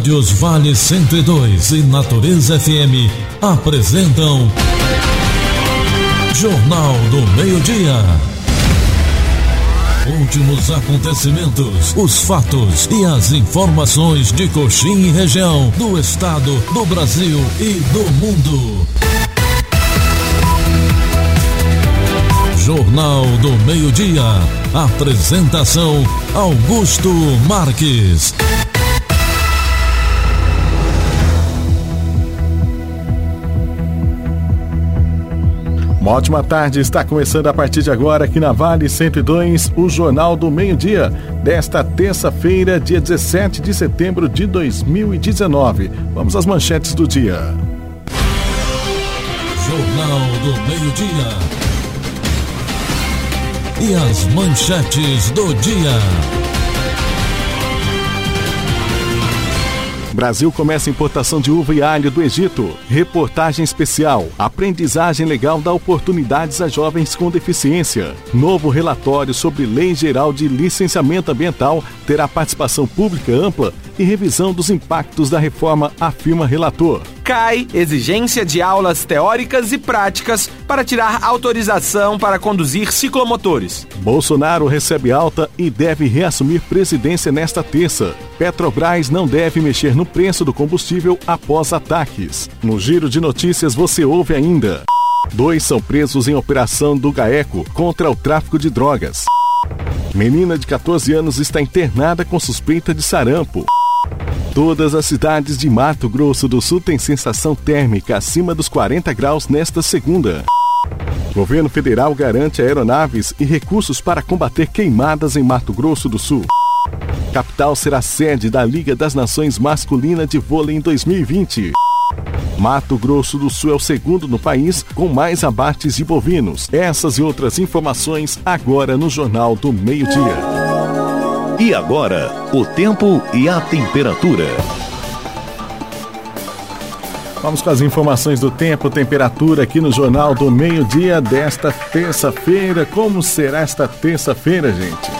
rádios Vale 102 e Natureza FM apresentam Jornal do Meio-Dia. Últimos acontecimentos, os fatos e as informações de Coxim e região, do estado, do Brasil e do mundo. Jornal do Meio-Dia. Apresentação: Augusto Marques. Uma ótima tarde, está começando a partir de agora aqui na Vale 102, o Jornal do Meio-Dia, desta terça-feira, dia 17 de setembro de 2019. Vamos às manchetes do dia. Jornal do Meio-Dia. E as manchetes do dia. Brasil começa importação de uva e alho do Egito. Reportagem especial. Aprendizagem legal dá oportunidades a jovens com deficiência. Novo relatório sobre Lei Geral de Licenciamento Ambiental terá participação pública ampla e revisão dos impactos da reforma, afirma relator. Cai exigência de aulas teóricas e práticas para tirar autorização para conduzir ciclomotores. Bolsonaro recebe alta e deve reassumir presidência nesta terça. Petrobras não deve mexer no preço do combustível após ataques. No giro de notícias você ouve ainda. Dois são presos em operação do GAECO contra o tráfico de drogas. Menina de 14 anos está internada com suspeita de sarampo. Todas as cidades de Mato Grosso do Sul têm sensação térmica acima dos 40 graus nesta segunda. Governo federal garante aeronaves e recursos para combater queimadas em Mato Grosso do Sul. Capital será sede da Liga das Nações Masculina de Vôlei em 2020. Mato Grosso do Sul é o segundo no país com mais abates de bovinos. Essas e outras informações agora no Jornal do Meio-Dia. E agora, o tempo e a temperatura. Vamos com as informações do tempo, temperatura aqui no Jornal do Meio-Dia desta terça-feira. Como será esta terça-feira, gente?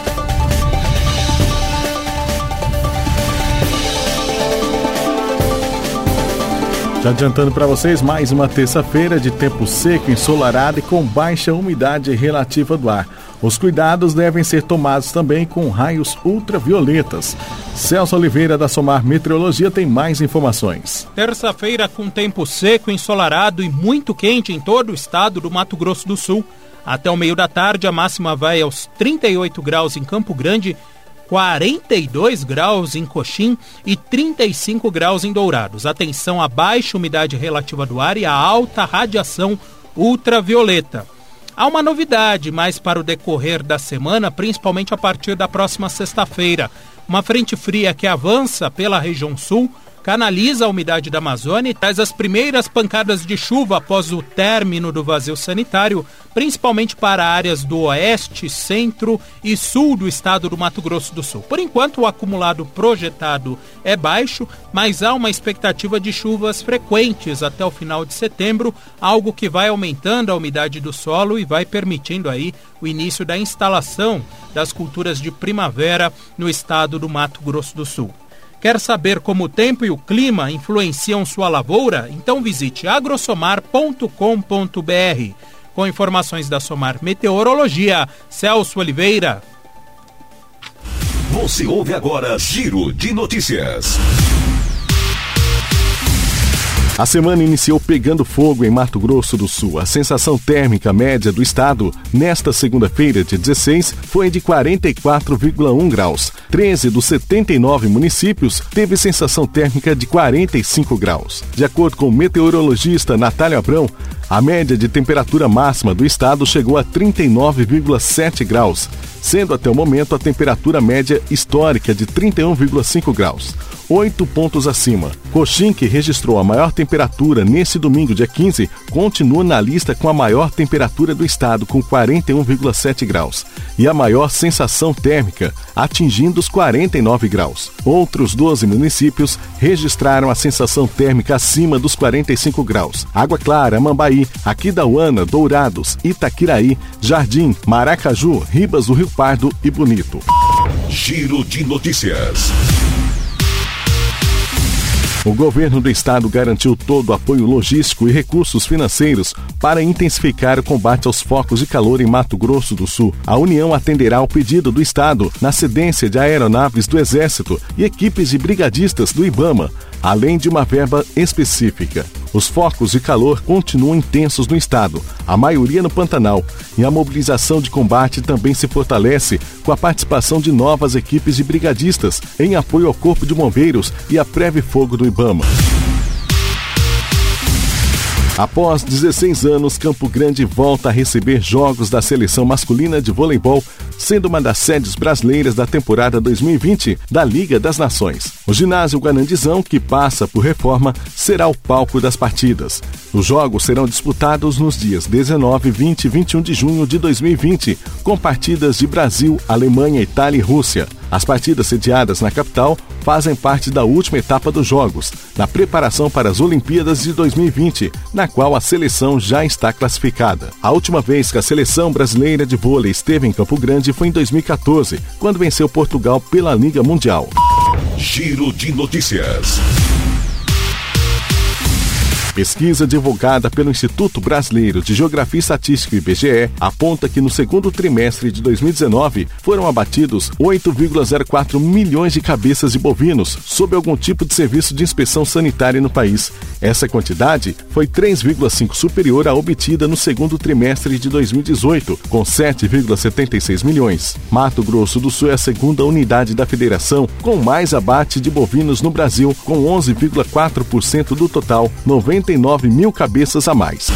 Já adiantando para vocês, mais uma terça-feira de tempo seco, ensolarado e com baixa umidade relativa do ar. Os cuidados devem ser tomados também com raios ultravioletas. Celso Oliveira, da Somar Meteorologia, tem mais informações. Terça-feira com tempo seco, ensolarado e muito quente em todo o estado do Mato Grosso do Sul. Até o meio da tarde, a máxima vai aos 38 graus em Campo Grande 42 graus em Coxim e 35 graus em Dourados. Atenção à baixa umidade relativa do ar e à alta radiação ultravioleta. Há uma novidade mais para o decorrer da semana, principalmente a partir da próxima sexta-feira. Uma frente fria que avança pela região sul canaliza a umidade da Amazônia e traz as primeiras pancadas de chuva após o término do vazio sanitário, principalmente para áreas do oeste, centro e sul do estado do Mato Grosso do Sul. Por enquanto, o acumulado projetado é baixo, mas há uma expectativa de chuvas frequentes até o final de setembro, algo que vai aumentando a umidade do solo e vai permitindo aí o início da instalação das culturas de primavera no estado do Mato Grosso do Sul. Quer saber como o tempo e o clima influenciam sua lavoura? Então visite agrosomar.com.br. Com informações da Somar Meteorologia, Celso Oliveira. Você ouve agora Giro de Notícias. A semana iniciou pegando fogo em Mato Grosso do Sul. A sensação térmica média do estado nesta segunda-feira, dia 16, foi de 44,1 graus. 13 dos 79 municípios teve sensação térmica de 45 graus. De acordo com o meteorologista Natália Abrão, a média de temperatura máxima do estado chegou a 39,7 graus, sendo até o momento a temperatura média histórica de 31,5 graus oito pontos acima. Coxim, que registrou a maior temperatura nesse domingo, dia 15, continua na lista com a maior temperatura do estado, com 41,7 graus, e a maior sensação térmica, atingindo os 49 graus. Outros 12 municípios registraram a sensação térmica acima dos 45 graus. Água Clara, Mambaí, Aquidauana, Dourados, Itaquiraí, Jardim, Maracaju, Ribas do Rio Pardo e Bonito. Giro de Notícias. O governo do estado garantiu todo o apoio logístico e recursos financeiros para intensificar o combate aos focos de calor em Mato Grosso do Sul. A União atenderá ao pedido do estado na cedência de aeronaves do Exército e equipes de brigadistas do IBAMA, além de uma verba específica. Os focos de calor continuam intensos no estado, a maioria no Pantanal, e a mobilização de combate também se fortalece com a participação de novas equipes de brigadistas em apoio ao Corpo de Bombeiros e a Preve Fogo do Ibama. Após 16 anos, Campo Grande volta a receber jogos da seleção masculina de voleibol, sendo uma das sedes brasileiras da temporada 2020 da Liga das Nações. O ginásio Guanandizão, que passa por reforma, será o palco das partidas. Os jogos serão disputados nos dias 19, 20 e 21 de junho de 2020, com partidas de Brasil, Alemanha, Itália e Rússia. As partidas sediadas na capital fazem parte da última etapa dos Jogos, na preparação para as Olimpíadas de 2020, na qual a seleção já está classificada. A última vez que a seleção brasileira de vôlei esteve em Campo Grande foi em 2014, quando venceu Portugal pela Liga Mundial. Giro de notícias. Pesquisa divulgada pelo Instituto Brasileiro de Geografia e Estatística IBGE aponta que no segundo trimestre de 2019 foram abatidos 8,04 milhões de cabeças de bovinos sob algum tipo de serviço de inspeção sanitária no país. Essa quantidade foi 3,5 superior à obtida no segundo trimestre de 2018, com 7,76 milhões. Mato Grosso do Sul é a segunda unidade da federação com mais abate de bovinos no Brasil, com 11,4% do total, 90 49 mil cabeças a mais.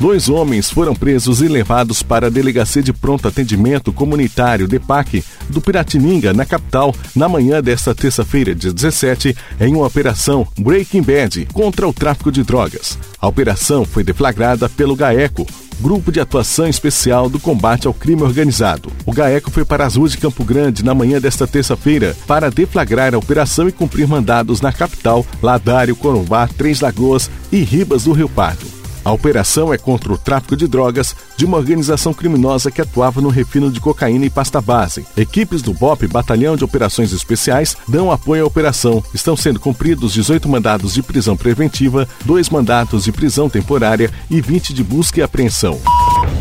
Dois homens foram presos e levados para a Delegacia de Pronto Atendimento Comunitário DEPAC do Piratininga, na capital, na manhã desta terça-feira, dia 17, em uma operação Breaking Bad contra o tráfico de drogas. A operação foi deflagrada pelo GAECO, Grupo de Atuação Especial do Combate ao Crime Organizado. O GAECO foi para as ruas de Campo Grande na manhã desta terça-feira para deflagrar a operação e cumprir mandados na capital, Ladário, Corumbá, Três Lagoas e Ribas do Rio Pardo. A operação é contra o tráfico de drogas de uma organização criminosa que atuava no refino de cocaína e pasta base. Equipes do BOP, Batalhão de Operações Especiais, dão apoio à operação. Estão sendo cumpridos 18 mandados de prisão preventiva, dois mandatos de prisão temporária e 20 de busca e apreensão.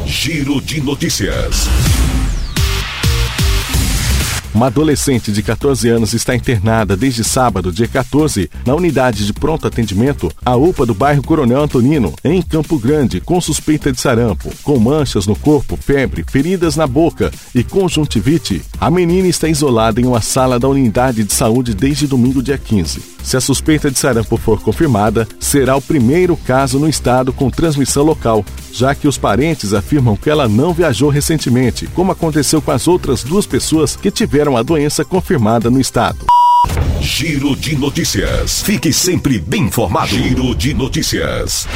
Giro de notícias. Uma adolescente de 14 anos está internada desde sábado, dia 14, na unidade de pronto atendimento, a UPA do bairro Coronel Antonino, em Campo Grande, com suspeita de sarampo, com manchas no corpo, febre, feridas na boca e conjuntivite. A menina está isolada em uma sala da unidade de saúde desde domingo, dia 15. Se a suspeita de sarampo for confirmada, será o primeiro caso no estado com transmissão local, já que os parentes afirmam que ela não viajou recentemente, como aconteceu com as outras duas pessoas que tiveram a doença confirmada no estado. Giro de notícias. Fique sempre bem informado. Giro de notícias.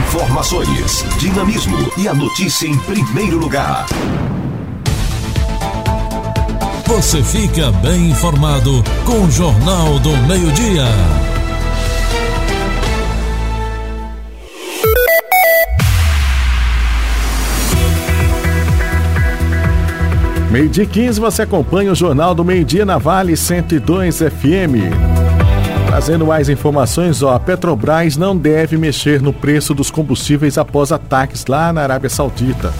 Informações, dinamismo e a notícia em primeiro lugar. Você fica bem informado com o Jornal do Meio-Dia. Meio-dia 15, você acompanha o Jornal do Meio-Dia na Vale 102 FM. Trazendo mais informações, ó, a Petrobras não deve mexer no preço dos combustíveis após ataques lá na Arábia Saudita.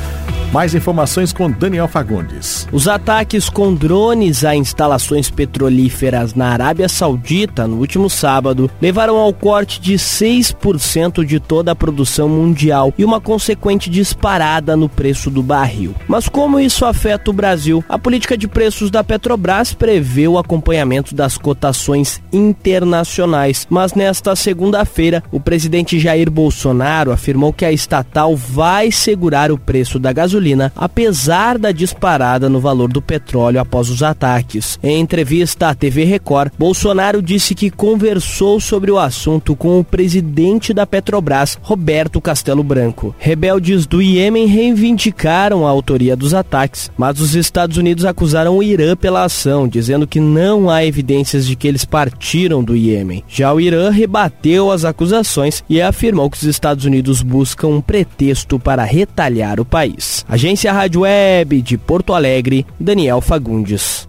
Mais informações com Daniel Fagundes. Os ataques com drones a instalações petrolíferas na Arábia Saudita no último sábado levaram ao corte de 6% de toda a produção mundial e uma consequente disparada no preço do barril. Mas como isso afeta o Brasil? A política de preços da Petrobras prevê o acompanhamento das cotações internacionais, mas nesta segunda-feira o presidente Jair Bolsonaro afirmou que a estatal vai segurar o preço da gasolina gasolina, apesar da disparada no valor do petróleo após os ataques. Em entrevista à TV Record, Bolsonaro disse que conversou sobre o assunto com o presidente da Petrobras, Roberto Castelo Branco. Rebeldes do Iêmen reivindicaram a autoria dos ataques, mas os Estados Unidos acusaram o Irã pela ação, dizendo que não há evidências de que eles partiram do Iêmen. Já o Irã rebateu as acusações e afirmou que os Estados Unidos buscam um pretexto para retalhar o país. Agência Rádio Web de Porto Alegre, Daniel Fagundes.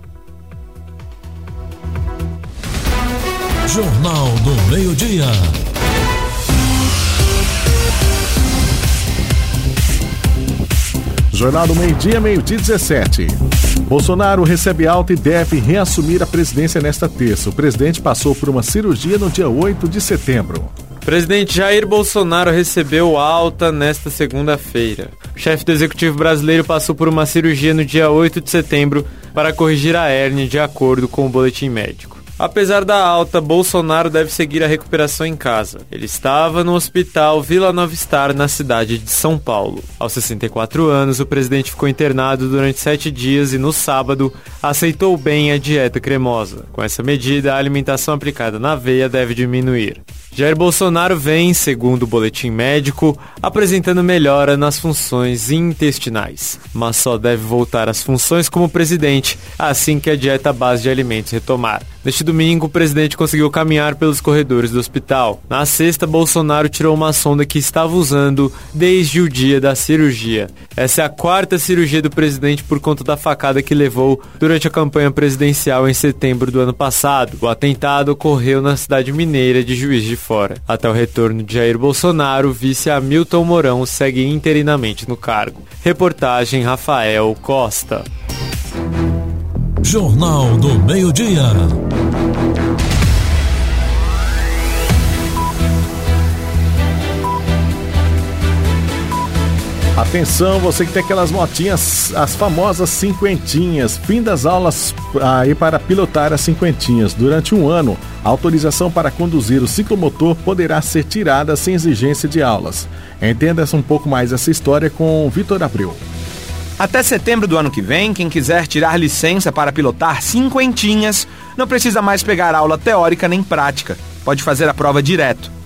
Jornal do Meio-Dia. Jornal do Meio-Dia, meio-dia 17. Bolsonaro recebe alta e deve reassumir a presidência nesta terça. O presidente passou por uma cirurgia no dia 8 de setembro. Presidente Jair Bolsonaro recebeu alta nesta segunda-feira. O chefe do executivo brasileiro passou por uma cirurgia no dia 8 de setembro para corrigir a hérnia, de acordo com o boletim médico. Apesar da alta, Bolsonaro deve seguir a recuperação em casa. Ele estava no hospital Vila Nova Star, na cidade de São Paulo. Aos 64 anos, o presidente ficou internado durante sete dias e, no sábado, aceitou bem a dieta cremosa. Com essa medida, a alimentação aplicada na veia deve diminuir. Jair Bolsonaro vem, segundo o boletim médico, apresentando melhora nas funções intestinais, mas só deve voltar às funções como presidente assim que a dieta base de alimentos retomar. Neste domingo, o presidente conseguiu caminhar pelos corredores do hospital. Na sexta, Bolsonaro tirou uma sonda que estava usando desde o dia da cirurgia. Essa é a quarta cirurgia do presidente por conta da facada que levou durante a campanha presidencial em setembro do ano passado. O atentado ocorreu na cidade mineira de Juiz de Fora. Até o retorno de Jair Bolsonaro, o vice Hamilton Mourão segue interinamente no cargo. Reportagem Rafael Costa. Jornal do Meio-Dia. Atenção, você que tem aquelas motinhas, as famosas cinquentinhas. Fim das aulas aí para pilotar as cinquentinhas. Durante um ano, a autorização para conduzir o ciclomotor poderá ser tirada sem exigência de aulas. Entenda-se um pouco mais essa história com Vitor Abreu. Até setembro do ano que vem, quem quiser tirar licença para pilotar cinquentinhas não precisa mais pegar aula teórica nem prática. Pode fazer a prova direto.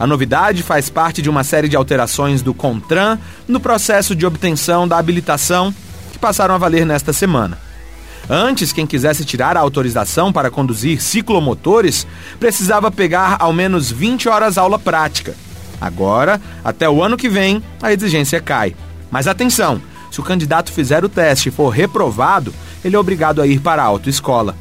A novidade faz parte de uma série de alterações do CONTRAN no processo de obtenção da habilitação que passaram a valer nesta semana. Antes, quem quisesse tirar a autorização para conduzir ciclomotores precisava pegar ao menos 20 horas aula prática. Agora, até o ano que vem, a exigência cai. Mas atenção! Se o candidato fizer o teste e for reprovado, ele é obrigado a ir para a autoescola.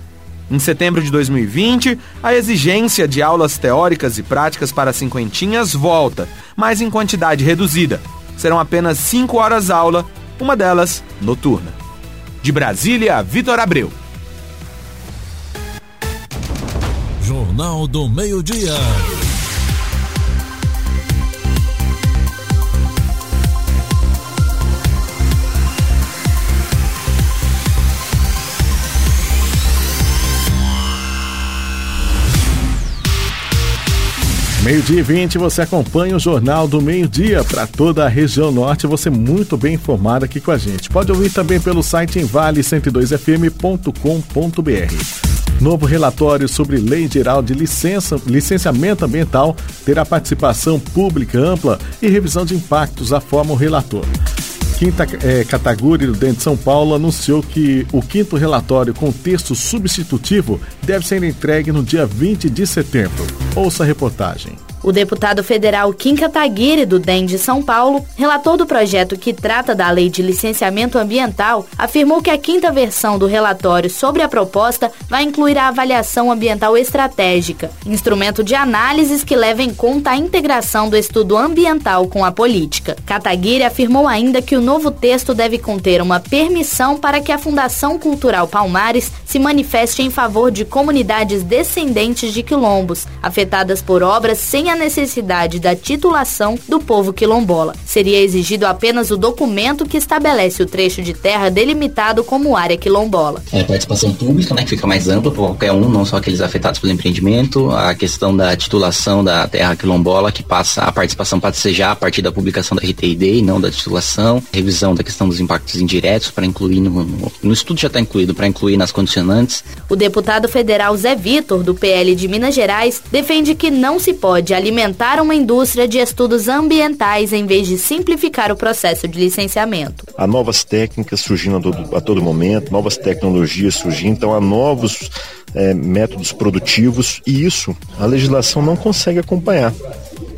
Em setembro de 2020, a exigência de aulas teóricas e práticas para cinquentinhas volta, mas em quantidade reduzida. Serão apenas 5 horas aula, uma delas noturna. De Brasília, Vitor Abreu. Jornal do Meio-Dia. Meio-dia e 20, você acompanha o Jornal do Meio-Dia para toda a região norte. Você muito bem informado aqui com a gente. Pode ouvir também pelo site em vale102fm.com.br. Novo relatório sobre Lei Geral de licença, Licenciamento Ambiental terá participação pública ampla e revisão de impactos, afirma o relator. Quinta é, do Dente de São Paulo anunciou que o quinto relatório com texto substitutivo deve ser entregue no dia 20 de setembro. Ouça a reportagem. O deputado federal Kim Kataguiri, do DEM de São Paulo, relator do projeto que trata da Lei de Licenciamento Ambiental, afirmou que a quinta versão do relatório sobre a proposta vai incluir a avaliação ambiental estratégica, instrumento de análises que leva em conta a integração do estudo ambiental com a política. Kataguiri afirmou ainda que o novo texto deve conter uma permissão para que a Fundação Cultural Palmares se manifeste em favor de comunidades descendentes de quilombos, afetadas por obras sem a necessidade da titulação do povo quilombola. Seria exigido apenas o documento que estabelece o trecho de terra delimitado como área quilombola. É, participação pública, né, que fica mais ampla para qualquer um, não só aqueles afetados pelo empreendimento. A questão da titulação da terra quilombola, que passa a participação pode ser já a partir da publicação da RTID e não da titulação. Revisão da questão dos impactos indiretos para incluir no, no, no estudo já está incluído para incluir nas condicionantes. O deputado federal Zé Vitor, do PL de Minas Gerais, defende que não se pode alimentar uma indústria de estudos ambientais em vez de simplificar o processo de licenciamento. Há novas técnicas surgindo a todo, a todo momento, novas tecnologias surgindo, então há novos é, métodos produtivos e isso a legislação não consegue acompanhar.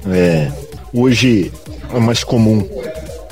É, hoje é mais comum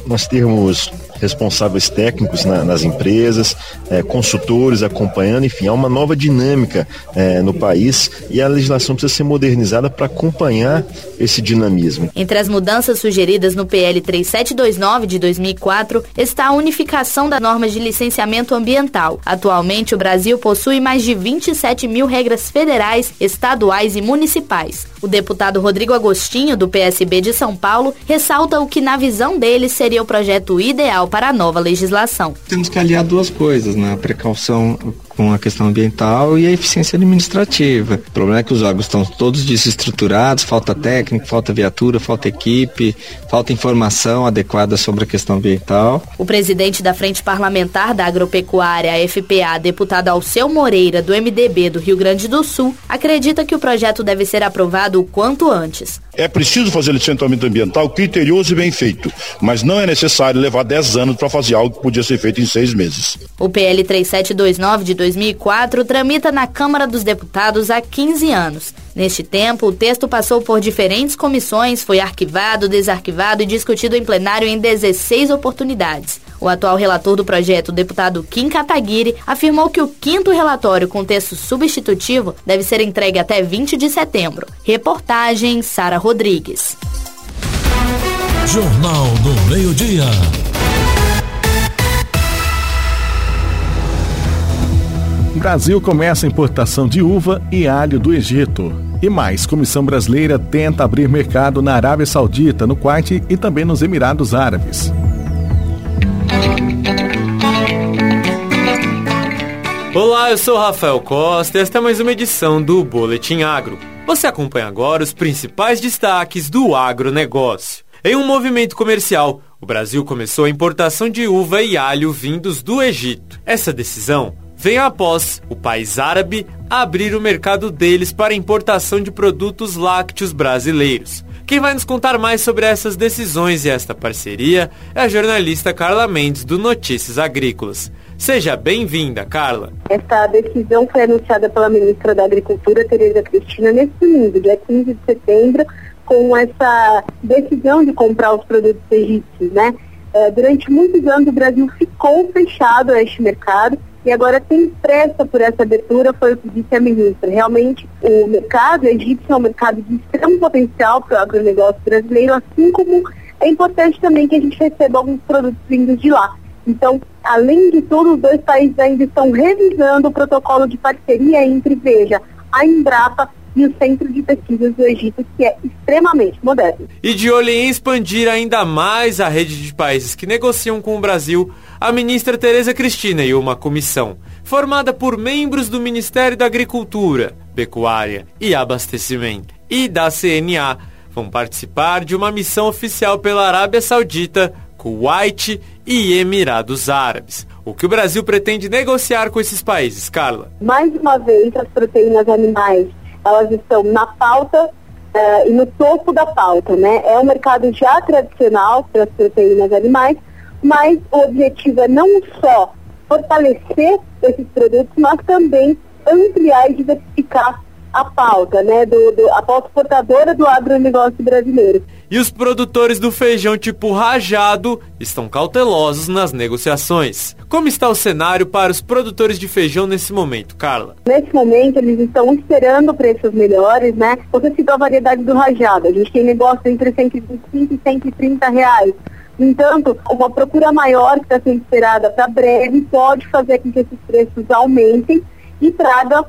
nós termos responsáveis técnicos na, nas empresas, é, consultores acompanhando, enfim, há uma nova dinâmica é, no país e a legislação precisa ser modernizada para acompanhar esse dinamismo. Entre as mudanças sugeridas no PL 3729 de 2004 está a unificação das normas de licenciamento ambiental. Atualmente, o Brasil possui mais de 27 mil regras federais, estaduais e municipais. O deputado Rodrigo Agostinho, do PSB de São Paulo, ressalta o que, na visão dele, seria o projeto ideal para a nova legislação. Temos que aliar duas coisas, né? A precaução com a questão ambiental e a eficiência administrativa. O problema é que os órgãos estão todos desestruturados, falta técnica, falta viatura, falta equipe, falta informação adequada sobre a questão ambiental. O presidente da Frente Parlamentar da Agropecuária, a FPA, deputado Alceu Moreira, do MDB do Rio Grande do Sul, acredita que o projeto deve ser aprovado o quanto antes. É preciso fazer licenciamento ambiental criterioso e bem feito, mas não é necessário levar 10 anos para fazer algo que podia ser feito em seis meses. O PL 3729 de 2004 tramita na Câmara dos Deputados há 15 anos. Neste tempo, o texto passou por diferentes comissões, foi arquivado, desarquivado e discutido em plenário em 16 oportunidades. O atual relator do projeto, o deputado Kim Kataguiri, afirmou que o quinto relatório com texto substitutivo deve ser entregue até 20 de setembro. Reportagem Sara Rodrigues. Jornal do Meio-Dia. Brasil começa a importação de uva e alho do Egito. E mais, Comissão Brasileira tenta abrir mercado na Arábia Saudita, no Kuwait e também nos Emirados Árabes. Olá, eu sou Rafael Costa e esta é mais uma edição do Boletim Agro. Você acompanha agora os principais destaques do agronegócio. Em um movimento comercial, o Brasil começou a importação de uva e alho vindos do Egito. Essa decisão vem após o país árabe abrir o mercado deles para importação de produtos lácteos brasileiros. Quem vai nos contar mais sobre essas decisões e esta parceria é a jornalista Carla Mendes, do Notícias Agrícolas. Seja bem-vinda, Carla. Esta decisão foi anunciada pela ministra da Agricultura, Tereza Cristina, neste domingo, dia 15 de setembro, com essa decisão de comprar os produtos egípcios, né? É, durante muitos anos o Brasil ficou fechado a este mercado e agora tem pressa por essa abertura, foi o que disse a ministra. Realmente, o mercado egípcio é um mercado de extremo potencial para o agronegócio brasileiro, assim como é importante também que a gente receba alguns produtos vindos de lá. Então, além de tudo, os dois países ainda estão revisando o protocolo de parceria entre, veja, a Embrapa e o Centro de Pesquisas do Egito, que é extremamente moderno. E de olho em expandir ainda mais a rede de países que negociam com o Brasil, a ministra Tereza Cristina e uma comissão, formada por membros do Ministério da Agricultura, Pecuária e Abastecimento e da CNA, vão participar de uma missão oficial pela Arábia Saudita, Kuwait e Emirados Árabes. O que o Brasil pretende negociar com esses países, Carla? Mais uma vez, as proteínas animais, elas estão na pauta uh, e no topo da pauta, né? É um mercado já tradicional para as proteínas animais, mas o objetivo é não só fortalecer esses produtos, mas também ampliar e diversificar a pauta, né, do, do, a pauta exportadora do agronegócio brasileiro. E os produtores do feijão tipo rajado estão cautelosos nas negociações. Como está o cenário para os produtores de feijão nesse momento, Carla? Nesse momento, eles estão esperando preços melhores, né? Você citou a variedade do rajado. A gente tem negócio entre 125 e 130 reais. No entanto, uma procura maior que está sendo esperada para breve pode fazer com que esses preços aumentem e traga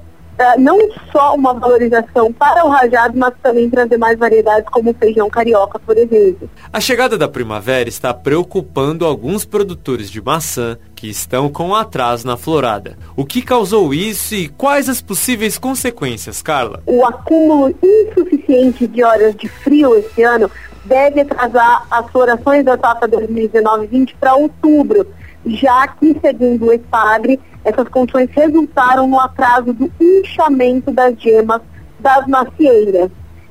não só uma valorização para o rajado, mas também trazer mais variedades como o feijão carioca, por exemplo. A chegada da primavera está preocupando alguns produtores de maçã que estão com atraso na florada. O que causou isso e quais as possíveis consequências, Carla? O acúmulo insuficiente de horas de frio esse ano deve atrasar as florações da safra 2019-20 para outubro, já que, segundo o ESPAGRE, essas condições resultaram no atraso do inchamento das gemas das macieiras.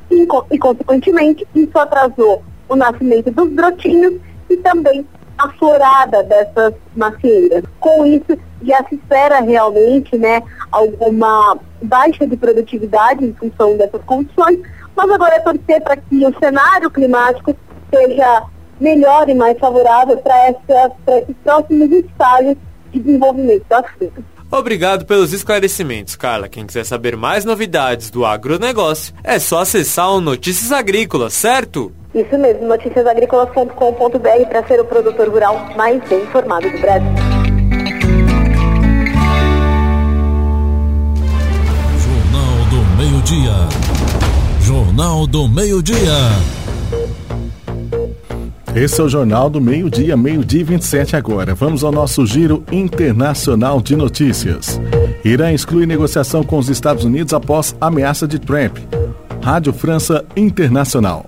E, e, consequentemente, isso atrasou o nascimento dos brotinhos e também a florada dessas macieiras. Com isso, já se espera realmente né, alguma baixa de produtividade em função dessas condições, mas agora é torcer para que o cenário climático seja melhor e mais favorável para esses próximos estágios de desenvolvimento das frutas. Obrigado pelos esclarecimentos, Carla. Quem quiser saber mais novidades do agronegócio, é só acessar o Notícias Agrícolas, certo? Isso mesmo, noticiasagricolas.com.br para ser o produtor rural mais bem informado do Brasil. Jornal do Meio-Dia. Jornal do Meio-Dia. Esse é o Jornal do Meio-Dia, meio-dia 27 agora. Vamos ao nosso giro internacional de notícias. Irã exclui negociação com os Estados Unidos após ameaça de Trump. Rádio França Internacional.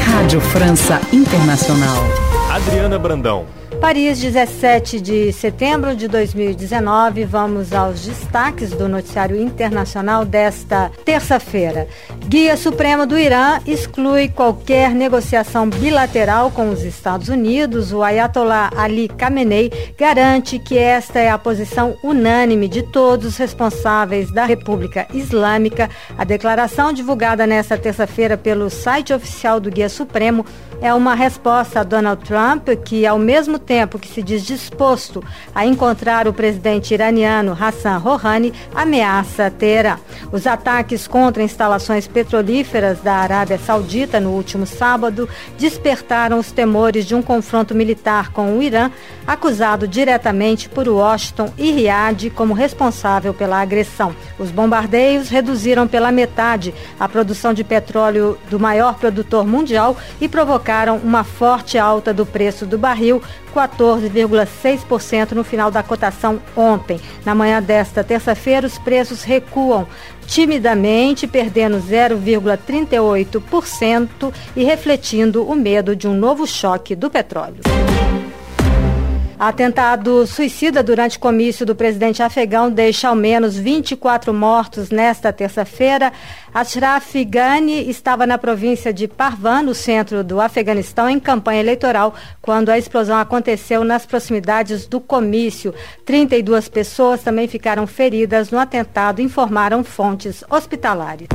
Rádio França Internacional. Adriana Brandão. Paris, 17 de setembro de 2019. Vamos aos destaques do noticiário internacional desta terça-feira. Guia Supremo do Irã exclui qualquer negociação bilateral com os Estados Unidos. O Ayatollah Ali Khamenei garante que esta é a posição unânime de todos os responsáveis da República Islâmica. A declaração divulgada nesta terça-feira pelo site oficial do Guia Supremo é uma resposta a Donald Trump, que, ao mesmo tempo que se diz disposto a encontrar o presidente iraniano Hassan Rouhani, ameaça Teherã. Os ataques contra instalações petrolíferas da Arábia Saudita no último sábado despertaram os temores de um confronto militar com o Irã, acusado diretamente por Washington e Riad como responsável pela agressão. Os bombardeios reduziram pela metade a produção de petróleo do maior produtor mundial e provocaram provocaram uma forte alta do preço do barril, 14,6% no final da cotação ontem. Na manhã desta terça-feira, os preços recuam timidamente, perdendo 0,38% e refletindo o medo de um novo choque do petróleo. Atentado suicida durante comício do presidente afegão deixa ao menos 24 mortos nesta terça-feira. Ashraf Ghani estava na província de Parvan, no centro do Afeganistão, em campanha eleitoral, quando a explosão aconteceu nas proximidades do comício. 32 pessoas também ficaram feridas no atentado, informaram fontes hospitalares.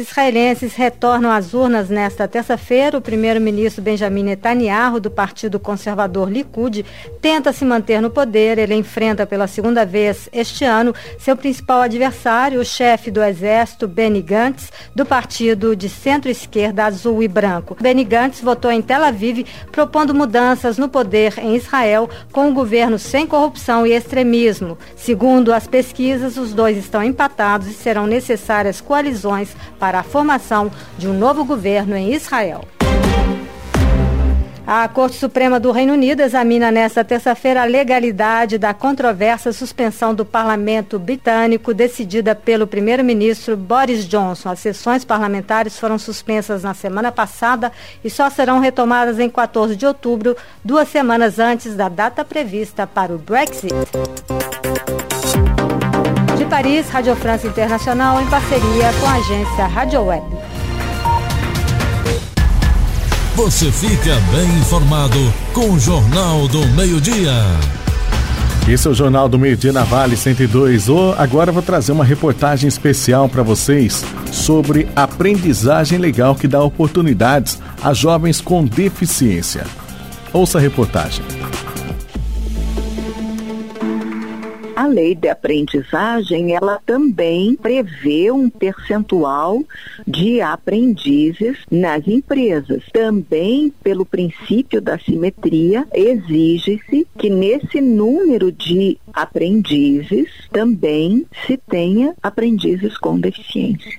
Israelenses retornam às urnas nesta terça-feira. O primeiro-ministro Benjamin Netanyahu, do Partido Conservador Likud, tenta se manter no poder. Ele enfrenta pela segunda vez este ano seu principal adversário, o chefe do exército, Benny Gantz, do partido de centro-esquerda azul e branco. Benny Gantz votou em Tel Aviv, propondo mudanças no poder em Israel, com um governo sem corrupção e extremismo. Segundo as pesquisas, os dois estão empatados e serão necessárias coalizões para a formação de um novo governo em Israel. A Corte Suprema do Reino Unido examina nesta terça-feira a legalidade da controversa suspensão do parlamento britânico decidida pelo primeiro-ministro Boris Johnson. As sessões parlamentares foram suspensas na semana passada e só serão retomadas em 14 de outubro, duas semanas antes da data prevista para o Brexit. De Paris, Rádio França Internacional em parceria com a agência Rádio Web. Você fica bem informado com o Jornal do Meio-Dia. Esse é o Jornal do Meio-Dia na Vale 102. Oh, agora vou trazer uma reportagem especial para vocês sobre aprendizagem legal que dá oportunidades a jovens com deficiência. Ouça a reportagem. Lei de aprendizagem, ela também prevê um percentual de aprendizes nas empresas. Também, pelo princípio da simetria, exige-se que nesse número de aprendizes também se tenha aprendizes com deficiência.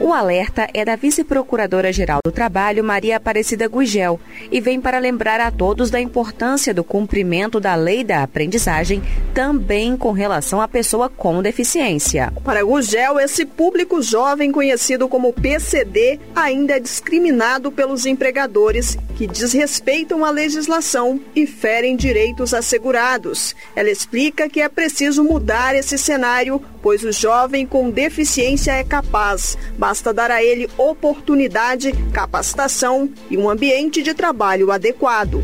O alerta é da vice-procuradora-geral do Trabalho, Maria Aparecida Gugel, e vem para lembrar a todos da importância do cumprimento da lei da aprendizagem, também com relação à pessoa com deficiência. Para Gugel, esse público jovem conhecido como PCD ainda é discriminado pelos empregadores que desrespeitam a legislação e ferem direitos assegurados. Ela explica que é preciso mudar esse cenário, pois o jovem com deficiência é capaz. Basta dar a ele oportunidade, capacitação e um ambiente de trabalho adequado.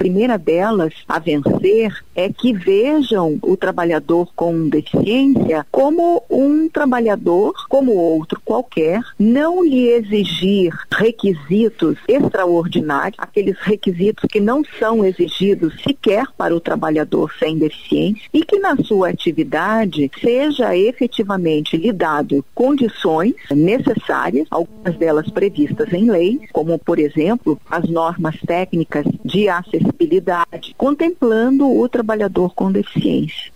Primeira delas a vencer é que vejam o trabalhador com deficiência como um trabalhador como outro qualquer, não lhe exigir requisitos extraordinários, aqueles requisitos que não são exigidos sequer para o trabalhador sem deficiência e que na sua atividade seja efetivamente lhe dado condições necessárias, algumas delas previstas em lei, como por exemplo as normas técnicas de acessibilidade, contemplando o trabalhador com deficiência.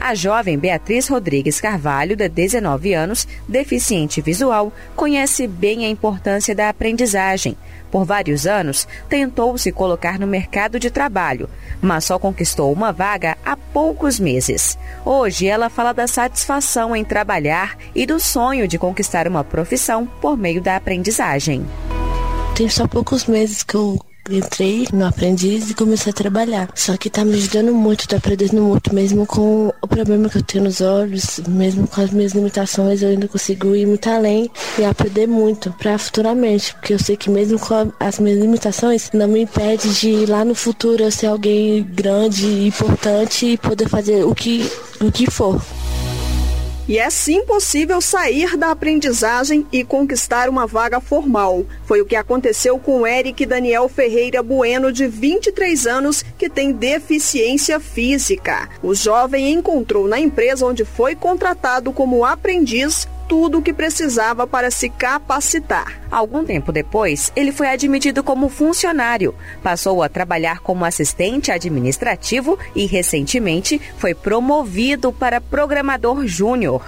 A jovem Beatriz Rodrigues Carvalho, de 19 anos, deficiente visual, conhece bem a importância da aprendizagem. Por vários anos, tentou se colocar no mercado de trabalho, mas só conquistou uma vaga há poucos meses. Hoje, ela fala da satisfação em trabalhar e do sonho de conquistar uma profissão por meio da aprendizagem. Tem só poucos meses que eu entrei no aprendiz e comecei a trabalhar. Só que tá me ajudando muito, tá aprendendo muito, mesmo com o problema que eu tenho nos olhos, mesmo com as minhas limitações, eu ainda consigo ir muito além e aprender muito para futuramente, porque eu sei que mesmo com as minhas limitações, não me impede de lá no futuro eu ser alguém grande, importante e poder fazer o que, o que for. E é sim possível sair da aprendizagem e conquistar uma vaga formal. Foi o que aconteceu com Eric Daniel Ferreira Bueno, de 23 anos, que tem deficiência física. O jovem encontrou na empresa onde foi contratado como aprendiz tudo o que precisava para se capacitar. Algum tempo depois, ele foi admitido como funcionário, passou a trabalhar como assistente administrativo e, recentemente, foi promovido para programador júnior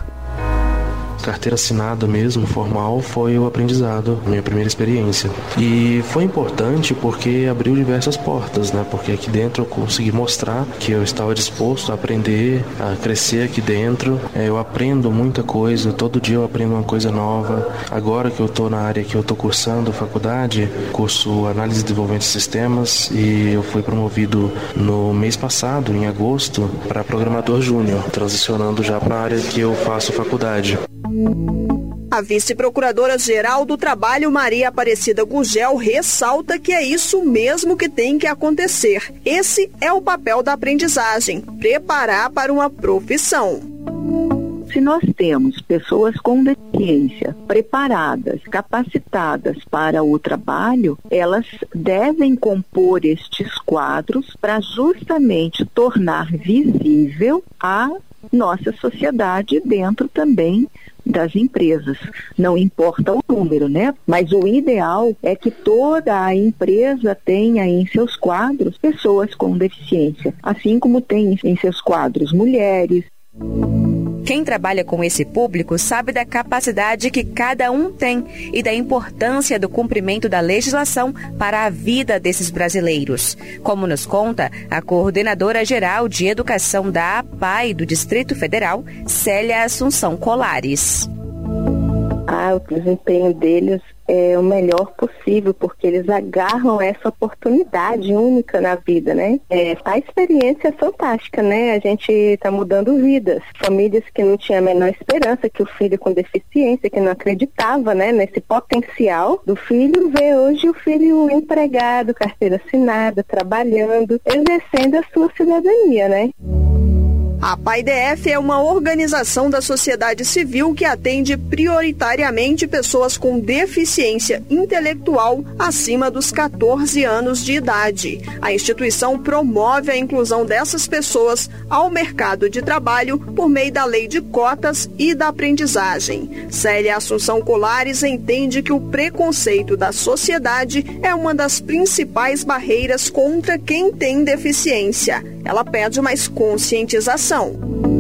carteira assinada mesmo, formal, foi o aprendizado, minha primeira experiência. E foi importante porque abriu diversas portas, né? Porque aqui dentro eu consegui mostrar que eu estava disposto a aprender, a crescer aqui dentro. É, eu aprendo muita coisa, todo dia eu aprendo uma coisa nova. Agora que eu estou na área que eu estou cursando faculdade, curso Análise e Desenvolvimento de Sistemas, e eu fui promovido no mês passado, em agosto, para programador júnior, transicionando já para a área que eu faço faculdade. A vice-procuradora-geral do Trabalho, Maria Aparecida Gugel, ressalta que é isso mesmo que tem que acontecer. Esse é o papel da aprendizagem preparar para uma profissão. Se nós temos pessoas com deficiência preparadas, capacitadas para o trabalho, elas devem compor estes quadros para justamente tornar visível a nossa sociedade dentro também das empresas. Não importa o número, né? Mas o ideal é que toda a empresa tenha em seus quadros pessoas com deficiência, assim como tem em seus quadros mulheres, quem trabalha com esse público sabe da capacidade que cada um tem e da importância do cumprimento da legislação para a vida desses brasileiros. Como nos conta a coordenadora geral de educação da APAI do Distrito Federal, Célia Assunção Colares. Ah, o desempenho deles é, o melhor possível, porque eles agarram essa oportunidade única na vida, né? É, a experiência é fantástica, né? A gente está mudando vidas. Famílias que não tinham a menor esperança que o filho com deficiência, que não acreditava, né, nesse potencial do filho, vê hoje o filho empregado, carteira assinada, trabalhando, exercendo a sua cidadania, né? A PAIDF é uma organização da sociedade civil que atende prioritariamente pessoas com deficiência intelectual acima dos 14 anos de idade. A instituição promove a inclusão dessas pessoas ao mercado de trabalho por meio da lei de cotas e da aprendizagem. Célia Assunção Colares entende que o preconceito da sociedade é uma das principais barreiras contra quem tem deficiência. Ela pede mais conscientização é,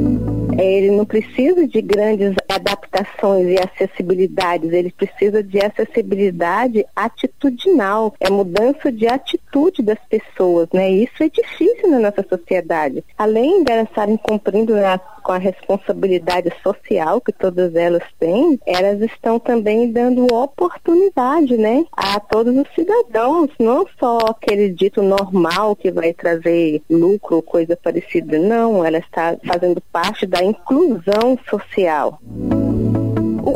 ele não precisa de grandes adaptações e acessibilidades, ele precisa de acessibilidade atitudinal, é mudança de atitude das pessoas, né? Isso é difícil na nossa sociedade. Além de elas estarem cumprindo com a responsabilidade social que todas elas têm, elas estão também dando oportunidade, né, a todos os cidadãos, não só aquele dito normal que vai trazer lucro coisa parecida, não, ela está fazendo parte da inclusão social.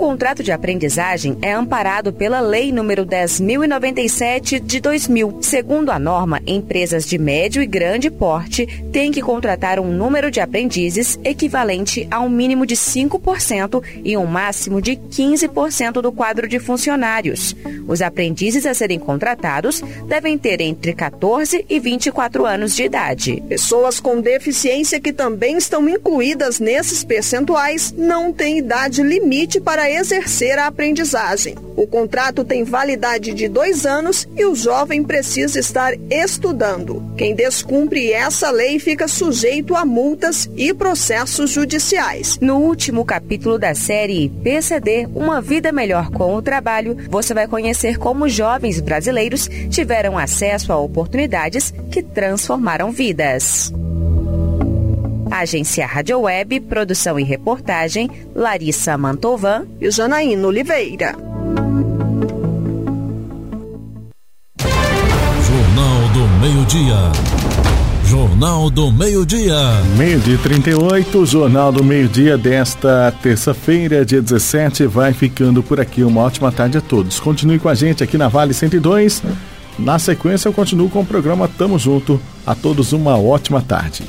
Contrato de aprendizagem é amparado pela Lei nº 10.097 de 2000. Segundo a norma, empresas de médio e grande porte têm que contratar um número de aprendizes equivalente a um mínimo de 5% e um máximo de 15% do quadro de funcionários. Os aprendizes a serem contratados devem ter entre 14 e 24 anos de idade. Pessoas com deficiência que também estão incluídas nesses percentuais não têm idade limite para exercer a aprendizagem. O contrato tem validade de dois anos e o jovem precisa estar estudando. Quem descumpre essa lei fica sujeito a multas e processos judiciais. No último capítulo da série PCD Uma Vida Melhor com o Trabalho, você vai conhecer como jovens brasileiros tiveram acesso a oportunidades que transformaram vidas. Agência Rádio Web, produção e reportagem, Larissa Mantovan e Janaína Oliveira. Jornal do Meio-Dia. Jornal do Meio-Dia. Meio-dia 38, Jornal do Meio-Dia desta terça-feira, dia 17, vai ficando por aqui. Uma ótima tarde a todos. Continue com a gente aqui na Vale 102. Na sequência, eu continuo com o programa Tamo Junto. A todos uma ótima tarde.